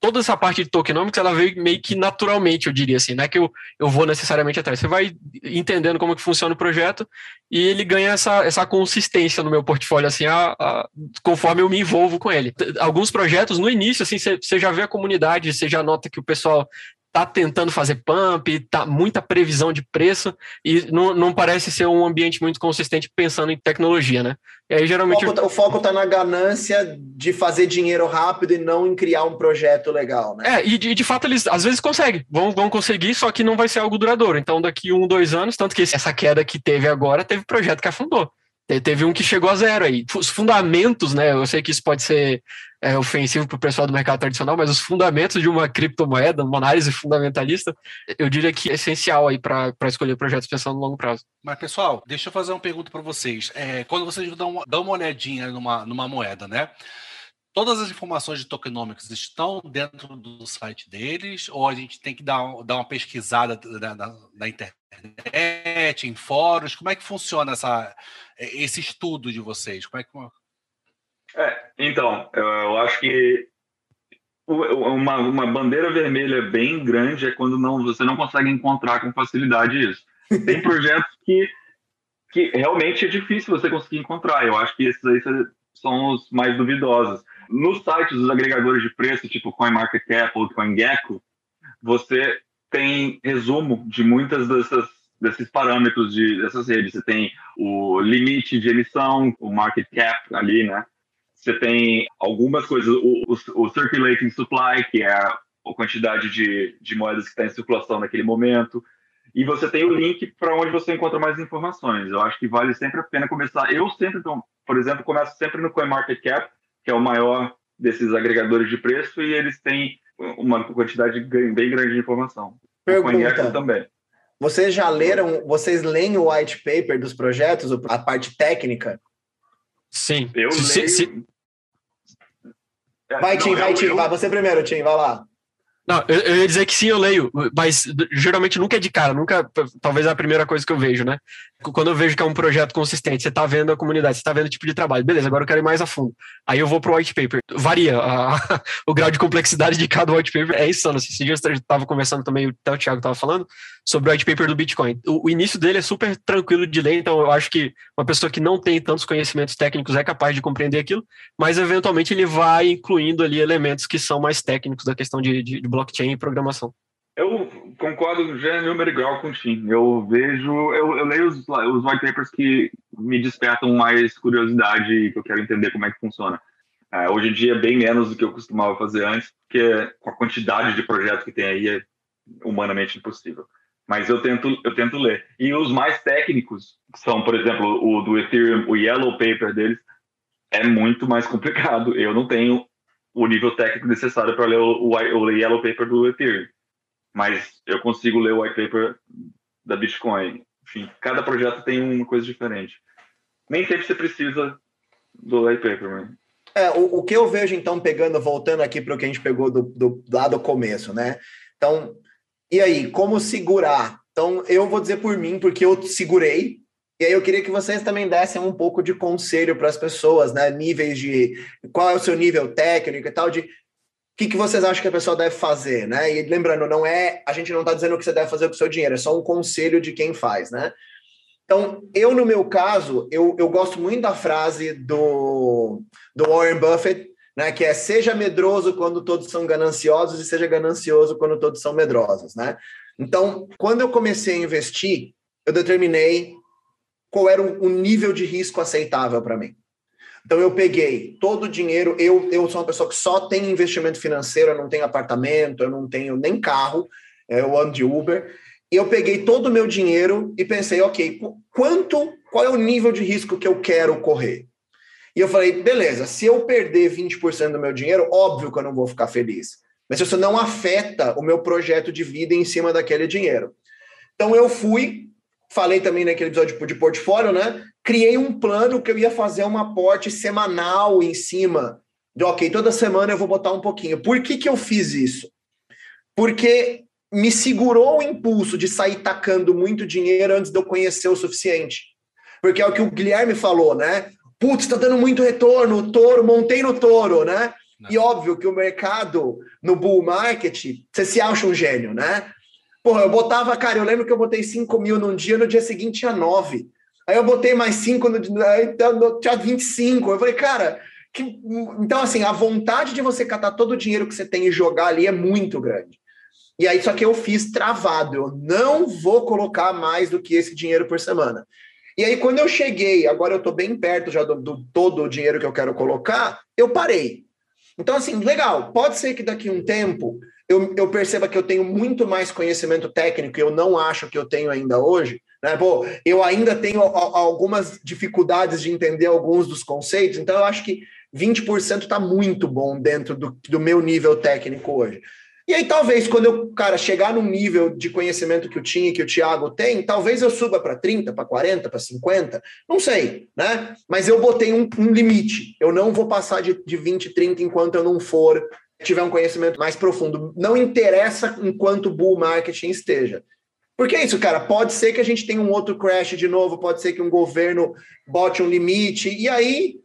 toda essa parte de tokenomics, ela veio meio que naturalmente, eu diria assim, não é que eu, eu vou necessariamente atrás. Você vai entendendo como que funciona o projeto e ele ganha essa, essa consistência no meu portfólio, assim, a, a, conforme eu me envolvo com ele. Alguns projetos, no início, assim, você, você já vê a comunidade, você já nota que o pessoal tá tentando fazer pump, tá muita previsão de preço e não, não parece ser um ambiente muito consistente pensando em tecnologia, né? E aí geralmente o foco, tá, foco tá na ganância de fazer dinheiro rápido e não em criar um projeto legal, né? É, e de, de fato eles às vezes conseguem, vão, vão conseguir, só que não vai ser algo duradouro. Então daqui um, dois anos, tanto que essa queda que teve agora, teve projeto que afundou. Teve um que chegou a zero aí. Os fundamentos, né? Eu sei que isso pode ser é, ofensivo para o pessoal do mercado tradicional, mas os fundamentos de uma criptomoeda, uma análise fundamentalista, eu diria que é essencial aí para escolher projetos pensando no longo prazo. Mas, pessoal, deixa eu fazer uma pergunta para vocês. É, quando vocês dão, dão uma olhadinha numa, numa moeda, né? Todas as informações de tokenomics estão dentro do site deles, ou a gente tem que dar, dar uma pesquisada na, na, na internet, em fóruns? Como é que funciona essa, esse estudo de vocês? Como é que. É, então, eu acho que uma, uma bandeira vermelha bem grande é quando não, você não consegue encontrar com facilidade isso. Tem projetos que, que realmente é difícil você conseguir encontrar. Eu acho que esses aí são os mais duvidosos. Nos sites dos agregadores de preço, tipo CoinMarketCap ou CoinGecko, você tem resumo de muitas dessas desses parâmetros de, dessas redes. Você tem o limite de emissão, o market cap ali, né? Você tem algumas coisas, o, o, o circulating supply, que é a quantidade de, de moedas que está em circulação naquele momento. E você tem o link para onde você encontra mais informações. Eu acho que vale sempre a pena começar. Eu sempre, então, por exemplo, começo sempre no CoinMarketCap, que é o maior desses agregadores de preço, e eles têm uma quantidade bem grande de informação. Pergunta. também. Vocês já leram, vocês leem o white paper dos projetos, a parte técnica? Sim. Eu se, leio... Se... Vai, Tim, vai, Tim, vai. Você primeiro, Tim, vai lá. Não, eu, eu, ia dizer que sim, eu leio, mas geralmente nunca é de cara, nunca, talvez é a primeira coisa que eu vejo, né? Quando eu vejo que é um projeto consistente, você tá vendo a comunidade, você tá vendo o tipo de trabalho, beleza, agora eu quero ir mais a fundo. Aí eu vou pro white paper. Varia, a, o grau de complexidade de cada white paper é insano. Esse dia eu estava conversando também, até o Thiago estava falando, sobre o white paper do Bitcoin. O, o, início dele é super tranquilo de ler, então eu acho que uma pessoa que não tem tantos conhecimentos técnicos é capaz de compreender aquilo, mas eventualmente ele vai incluindo ali elementos que são mais técnicos da questão de, de, de blockchain e programação. Eu concordo já número e grau com o Tim. Eu vejo, eu, eu leio os, os white papers que me despertam mais curiosidade e que eu quero entender como é que funciona. É, hoje em dia, bem menos do que eu costumava fazer antes, porque com a quantidade de projetos que tem aí é humanamente impossível. Mas eu tento, eu tento ler. E os mais técnicos são, por exemplo, o do Ethereum, o Yellow Paper deles, é muito mais complicado. Eu não tenho o nível técnico necessário para ler o, o, o Yellow Paper do Ethereum mas eu consigo ler o white paper da Bitcoin. Enfim, cada projeto tem uma coisa diferente. Nem sempre você precisa do white paper, mas... É, o, o que eu vejo, então, pegando, voltando aqui para o que a gente pegou do, do, lá do começo, né? Então, e aí, como segurar? Então, eu vou dizer por mim, porque eu segurei, e aí eu queria que vocês também dessem um pouco de conselho para as pessoas, né? Níveis de qual é o seu nível técnico e tal, de o que, que vocês acham que a pessoa deve fazer, né? E lembrando, não é, a gente não está dizendo o que você deve fazer com o seu dinheiro, é só um conselho de quem faz, né? Então, eu, no meu caso, eu, eu gosto muito da frase do, do Warren Buffett, né, que é seja medroso quando todos são gananciosos e seja ganancioso quando todos são medrosos, né? Então, quando eu comecei a investir, eu determinei qual era o, nível de risco aceitável para mim. Então eu peguei todo o dinheiro, eu, eu sou uma pessoa que só tem investimento financeiro, eu não tenho apartamento, eu não tenho nem carro, é, eu ando de Uber, e eu peguei todo o meu dinheiro e pensei, ok, quanto, qual é o nível de risco que eu quero correr? E eu falei, beleza, se eu perder 20% do meu dinheiro, óbvio que eu não vou ficar feliz. Mas isso não afeta o meu projeto de vida em cima daquele dinheiro. Então eu fui, falei também naquele episódio de portfólio, né? Criei um plano que eu ia fazer um aporte semanal em cima de, ok, toda semana eu vou botar um pouquinho. Por que, que eu fiz isso? Porque me segurou o impulso de sair tacando muito dinheiro antes de eu conhecer o suficiente. Porque é o que o Guilherme falou, né? Putz, tá dando muito retorno, o touro, montei no touro, né? Não. E óbvio que o mercado, no bull market, você se acha um gênio, né? Porra, eu botava, cara, eu lembro que eu botei 5 mil num dia, no dia seguinte tinha 9. Aí eu botei mais 5, no, então, tinha 25. Eu falei, cara, que... então assim, a vontade de você catar todo o dinheiro que você tem e jogar ali é muito grande. E aí, só que eu fiz travado, eu não vou colocar mais do que esse dinheiro por semana. E aí, quando eu cheguei, agora eu estou bem perto já do, do, todo o dinheiro que eu quero colocar, eu parei. Então, assim, legal, pode ser que daqui a um tempo eu, eu perceba que eu tenho muito mais conhecimento técnico e eu não acho que eu tenho ainda hoje. Né? Pô, eu ainda tenho algumas dificuldades de entender alguns dos conceitos, então eu acho que 20% está muito bom dentro do, do meu nível técnico hoje. E aí, talvez, quando eu, cara, chegar num nível de conhecimento que o Tim e que o Thiago tem, talvez eu suba para 30, para 40, para 50, não sei, né? Mas eu botei um, um limite. Eu não vou passar de, de 20, 30 enquanto eu não for tiver um conhecimento mais profundo. Não interessa enquanto bull marketing esteja. Porque é isso, cara. Pode ser que a gente tenha um outro crash de novo, pode ser que um governo bote um limite, e aí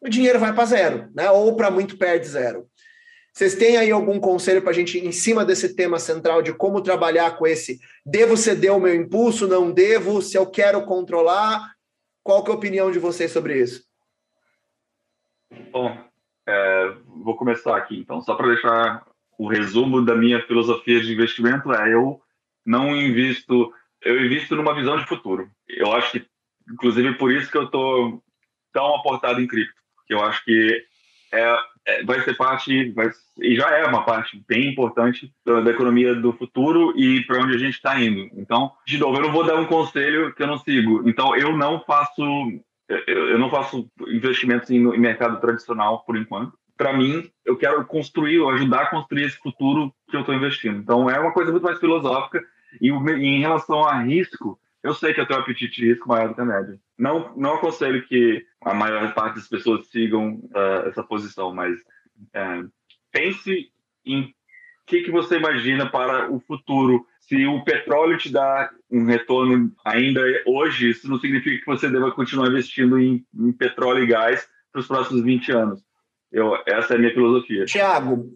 o dinheiro vai para zero, né? Ou para muito perto de zero. Vocês têm aí algum conselho para a gente, em cima desse tema central de como trabalhar com esse devo ceder o meu impulso, não devo, se eu quero controlar? Qual que é a opinião de vocês sobre isso? Bom, é, vou começar aqui então, só para deixar o resumo da minha filosofia de investimento é eu não invisto, eu invisto numa visão de futuro. Eu acho que, inclusive, por isso que eu estou tão aportado em cripto, porque eu acho que é é, vai ser parte, vai, e já é uma parte bem importante da, da economia do futuro e para onde a gente está indo. Então, de novo, eu não vou dar um conselho que eu não sigo. Então, eu não faço, eu, não faço investimentos em, mercado tradicional por enquanto. Para mim, eu quero construir, ou ajudar a construir esse futuro que eu estou investindo. Então, é uma coisa muito mais filosófica. E em relação a risco, eu sei que eu tenho um apetite de risco maior do que a média. Não, não aconselho que a maior parte das pessoas sigam uh, essa posição, mas uh, pense em o que, que você imagina para o futuro. Se o petróleo te dá um retorno ainda hoje, isso não significa que você deva continuar investindo em, em petróleo e gás para os próximos 20 anos. Eu, essa é a minha filosofia. Tiago,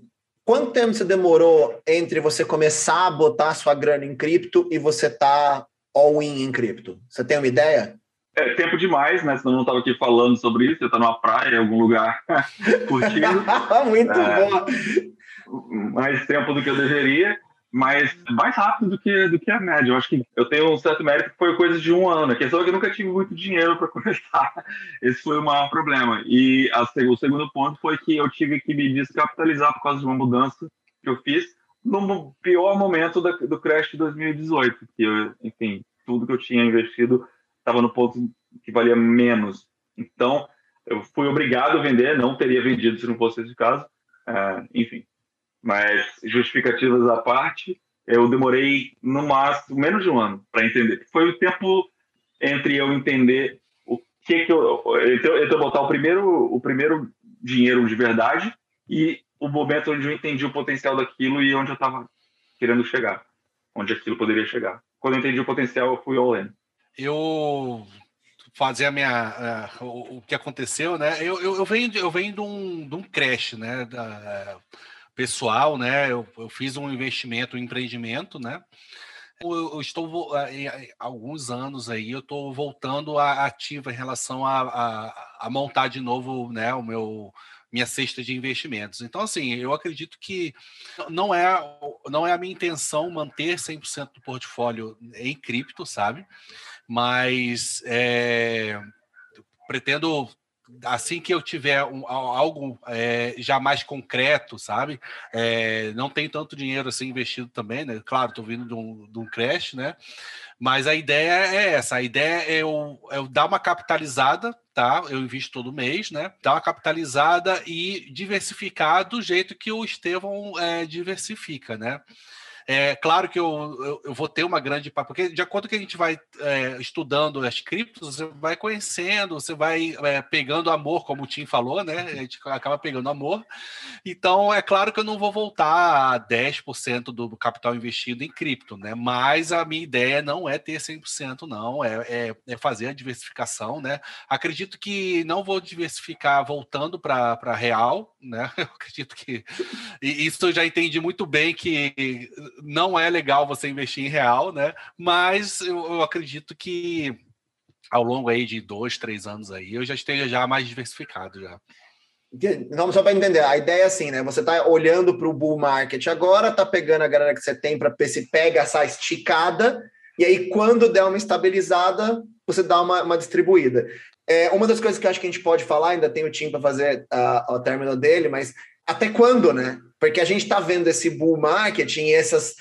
quanto tempo você demorou entre você começar a botar sua grana em cripto e você tá all-in em cripto? Você tem uma ideia? É tempo demais, né? Senão eu não estava aqui falando sobre isso. Eu estou numa praia, em algum lugar, curtindo. Muito é, bom. Mais tempo do que eu deveria, mas mais rápido do que, do que a média. Eu acho que eu tenho um certo mérito que foi coisa de um ano. A questão é que eu nunca tive muito dinheiro para começar. Esse foi o maior problema. E a, o segundo ponto foi que eu tive que me descapitalizar por causa de uma mudança que eu fiz no pior momento da, do crash de 2018, que eu, enfim, tudo que eu tinha investido estava no ponto que valia menos. Então, eu fui obrigado a vender, não teria vendido se não fosse esse caso, é, enfim. Mas, justificativas à parte, eu demorei no máximo menos de um ano para entender. Foi o tempo entre eu entender o que que eu, então, então botar o primeiro, o primeiro dinheiro de verdade e o momento onde eu entendi o potencial daquilo e onde eu estava querendo chegar, onde aquilo poderia chegar. Quando eu entendi o potencial, eu fui all in. Eu fazer a minha uh, o, o, que aconteceu, né? Eu, eu, eu, venho eu venho de um, de um crash, né? Da, pessoal, né? Eu, eu fiz um investimento, um empreendimento, né? Eu, eu estou há alguns anos aí, eu estou voltando a ativa em relação a, a, a montar de novo, né? O meu minha cesta de investimentos. Então, assim, eu acredito que não é, não é a minha intenção manter 100% do portfólio em cripto, sabe? Mas é, pretendo assim que eu tiver um, algo é, já mais concreto, sabe? É, não tem tanto dinheiro assim investido também, né? Claro, estou vindo de um, de um crash, né? Mas a ideia é essa: a ideia é eu, é eu dar uma capitalizada, tá? Eu invisto todo mês, né? Dar uma capitalizada e diversificar do jeito que o Estevão é, diversifica, né? É claro que eu, eu, eu, vou ter uma grande. Porque de acordo que a gente vai é, estudando as criptos, você vai conhecendo, você vai é, pegando amor, como o Tim falou, né? A gente acaba pegando amor. Então, é claro que eu não vou voltar a 10% do capital investido em cripto, né? Mas a minha ideia não é ter 100%, não. É, é, é fazer a diversificação, né? Acredito que não vou diversificar voltando para real, né? Eu acredito que. E isso eu já entendi muito bem que não é legal você investir em real, né? Mas eu, eu acredito que ao longo aí de dois, três anos aí, eu já esteja já mais diversificado já. Vamos só para entender, a ideia é assim, né? Você está olhando para o bull market agora, tá pegando a grana que você tem para ver se pega essa esticada, e aí quando der uma estabilizada, você dá uma, uma distribuída. É, uma das coisas que acho que a gente pode falar, ainda tem o time para fazer uh, o término dele, mas até quando, né? Porque a gente está vendo esse bull marketing essas,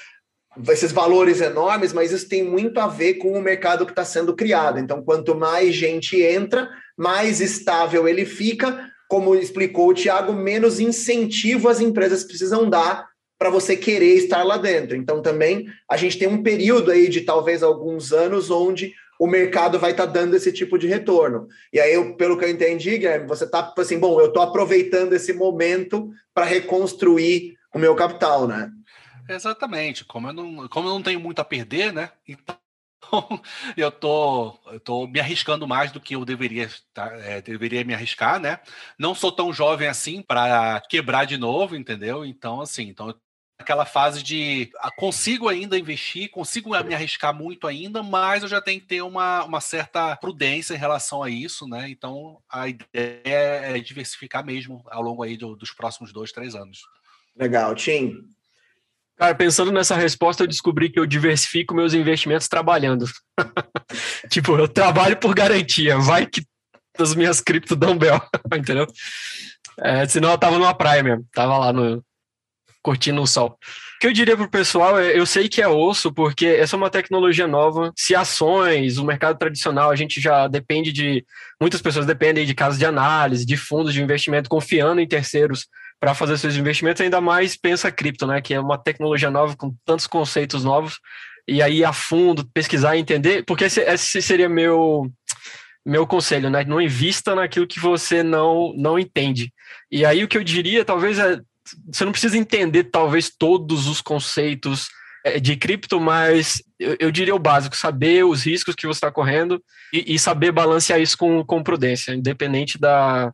esses valores enormes, mas isso tem muito a ver com o mercado que está sendo criado. Então, quanto mais gente entra, mais estável ele fica. Como explicou o Tiago, menos incentivo as empresas precisam dar para você querer estar lá dentro. Então, também a gente tem um período aí de talvez alguns anos onde o mercado vai estar tá dando esse tipo de retorno. E aí, eu, pelo que eu entendi, Guilherme, você está assim, bom, eu estou aproveitando esse momento para reconstruir o meu capital, né? Exatamente. Como eu não, como eu não tenho muito a perder, né? Então eu tô, eu tô me arriscando mais do que eu deveria, tá, é, deveria me arriscar, né? Não sou tão jovem assim para quebrar de novo, entendeu? Então, assim, então eu aquela fase de ah, consigo ainda investir, consigo me arriscar muito ainda, mas eu já tenho que ter uma, uma certa prudência em relação a isso, né? Então a ideia é diversificar mesmo ao longo aí do, dos próximos dois, três anos. Legal, Tim. Cara, pensando nessa resposta, eu descobri que eu diversifico meus investimentos trabalhando. tipo, eu trabalho por garantia, vai que as minhas cripto dão bel, entendeu? É, senão eu tava numa praia mesmo, tava lá no, curtindo o sol. O que eu diria para o pessoal é, eu sei que é osso, porque essa é uma tecnologia nova. Se ações, o mercado tradicional, a gente já depende de. Muitas pessoas dependem de casas de análise, de fundos de investimento, confiando em terceiros para fazer seus investimentos, ainda mais pensa cripto, né? Que é uma tecnologia nova com tantos conceitos novos. E aí, a fundo, pesquisar e entender, porque esse, esse seria meu meu conselho, né? Não invista naquilo que você não não entende. E aí o que eu diria, talvez é você não precisa entender talvez todos os conceitos é, de cripto, mas eu, diria o básico, saber os riscos que você está correndo e, e, saber balancear isso com, com prudência, independente da,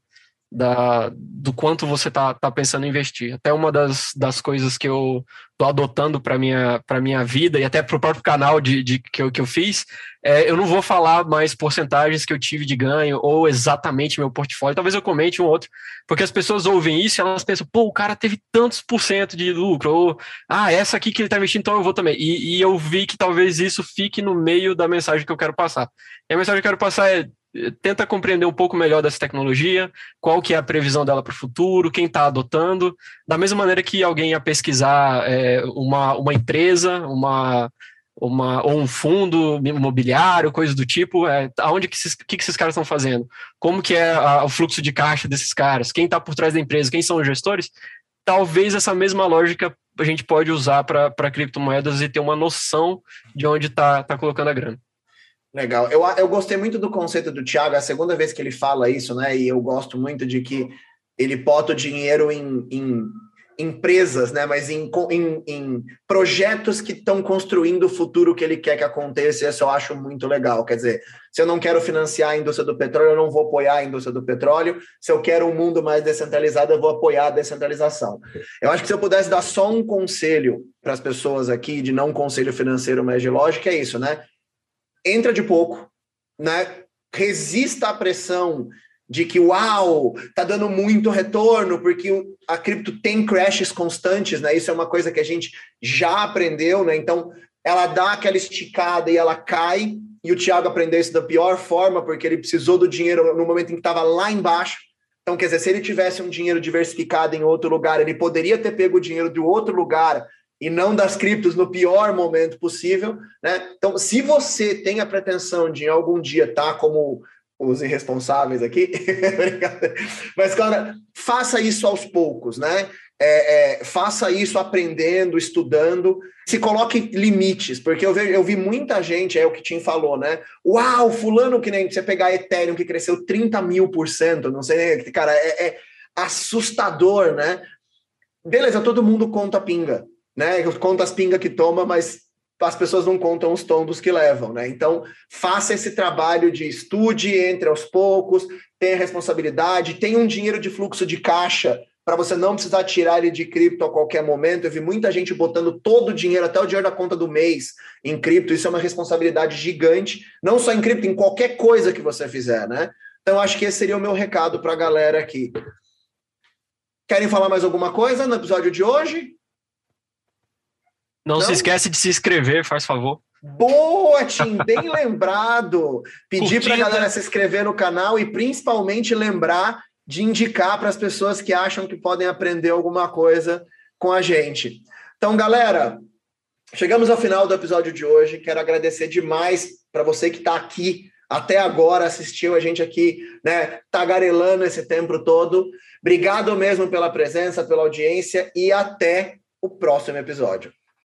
da, do quanto você está tá pensando em investir. Até uma das, das coisas que eu estou adotando para minha para minha vida e até para o próprio canal de, de, que, eu, que eu fiz, é, eu não vou falar mais porcentagens que eu tive de ganho ou exatamente meu portfólio. Talvez eu comente um outro, porque as pessoas ouvem isso e elas pensam, pô, o cara teve tantos por cento de lucro, ou ah, essa aqui que ele está investindo, então eu vou também. E, e eu vi que talvez isso fique no meio da mensagem que eu quero passar. E a mensagem que eu quero passar é tenta compreender um pouco melhor dessa tecnologia, qual que é a previsão dela para o futuro, quem está adotando, da mesma maneira que alguém ia pesquisar é, uma, uma empresa, uma, uma, ou um fundo imobiliário, coisas do tipo, é, aonde que esses, que, que esses caras estão fazendo, como que é a, o fluxo de caixa desses caras, quem está por trás da empresa, quem são os gestores, talvez essa mesma lógica a gente pode usar para criptomoedas e ter uma noção de onde está tá colocando a grana. Legal. Eu, eu gostei muito do conceito do Thiago, é a segunda vez que ele fala isso, né? E eu gosto muito de que ele bota o dinheiro em, em empresas, né? Mas em, em, em projetos que estão construindo o futuro que ele quer que aconteça. Isso eu acho muito legal. Quer dizer, se eu não quero financiar a indústria do petróleo, eu não vou apoiar a indústria do petróleo. Se eu quero um mundo mais descentralizado, eu vou apoiar a descentralização. Eu acho que se eu pudesse dar só um conselho para as pessoas aqui, de não conselho financeiro, mas de lógica, é isso, né? Entra de pouco, né? Resista à pressão de que, uau, tá dando muito retorno, porque a cripto tem crashes constantes, né? Isso é uma coisa que a gente já aprendeu, né? Então, ela dá aquela esticada e ela cai, e o Thiago aprendeu isso da pior forma, porque ele precisou do dinheiro no momento em que estava lá embaixo. Então, quer dizer, se ele tivesse um dinheiro diversificado em outro lugar, ele poderia ter pego o dinheiro de outro lugar e não das criptos no pior momento possível, né? Então, se você tem a pretensão de algum dia estar tá como os irresponsáveis aqui, mas, cara, faça isso aos poucos, né? É, é, faça isso aprendendo, estudando, se coloque limites, porque eu, eu vi muita gente, é o que Tim falou, né? Uau, fulano que nem você pegar Ethereum que cresceu 30 mil por cento, não sei, cara, é, é assustador, né? Beleza, todo mundo conta pinga, né? Conta as pingas que toma, mas as pessoas não contam os tombos que levam, né? Então, faça esse trabalho de estude, entre aos poucos, tenha responsabilidade, tenha um dinheiro de fluxo de caixa para você não precisar tirar ele de cripto a qualquer momento. Eu vi muita gente botando todo o dinheiro, até o dinheiro da conta do mês, em cripto. Isso é uma responsabilidade gigante, não só em cripto, em qualquer coisa que você fizer, né? Então, acho que esse seria o meu recado para a galera aqui. Querem falar mais alguma coisa no episódio de hoje? Não, Não? se esquece de se inscrever, faz favor. Boa, Tim, bem lembrado. Pedir para a galera se inscrever no canal e principalmente lembrar de indicar para as pessoas que acham que podem aprender alguma coisa com a gente. Então, galera, chegamos ao final do episódio de hoje. Quero agradecer demais para você que está aqui até agora, assistiu a gente aqui, né, tagarelando esse tempo todo. Obrigado mesmo pela presença, pela audiência e até o próximo episódio.